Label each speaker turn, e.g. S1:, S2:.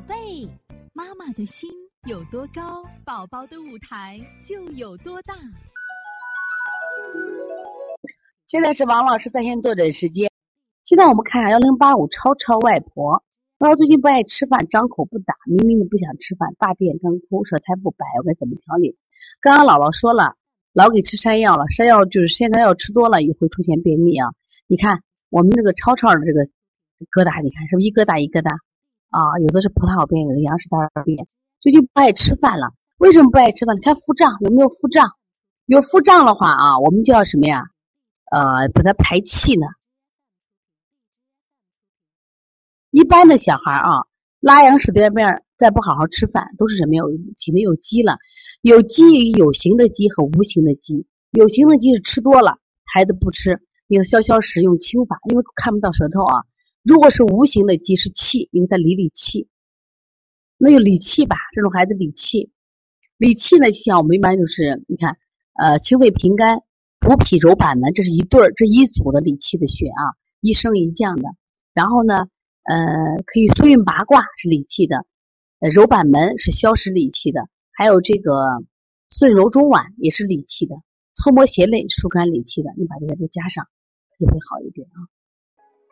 S1: 宝贝，妈妈的心有多高，宝宝的舞台就有多大。
S2: 现在是王老师在线坐诊时间。现在我们看一下幺零八五超超外婆，她最近不爱吃饭，张口不打，明明的不想吃饭，大便干枯，舌苔不白，我该怎么调理？刚刚姥姥说了，老给吃山药了，山药就是现在药吃多了也会出现便秘啊。你看我们这个超超的这个疙瘩，你看是不是一疙瘩一疙瘩啊？有的是葡萄便，有的杨氏大便。最近不爱吃饭了，为什么不爱吃饭？你看腹胀有没有腹胀？有腹胀的话啊，我们就要什么呀？呃，把它排气呢。一般的小孩啊，拉羊屎便便，再不好好吃饭，都是什么呀？体内有积了，有积有形的积和无形的积。有形的积是吃多了，孩子不吃，你要消消食，用清法，因为看不到舌头啊。如果是无形的积是气，因为它理理气，那就理气吧。这种孩子理气，理气呢，就像我们一般就是你看，呃，清肺平肝、补脾柔板门，这是一对儿，这一组的理气的穴啊，一升一降的。然后呢？呃，可以疏运八卦是理气的，呃，揉板门是消食理气的，还有这个顺揉中脘也是理气的，搓摩胁肋疏肝理气的，你把这些都加上，就会好一点啊。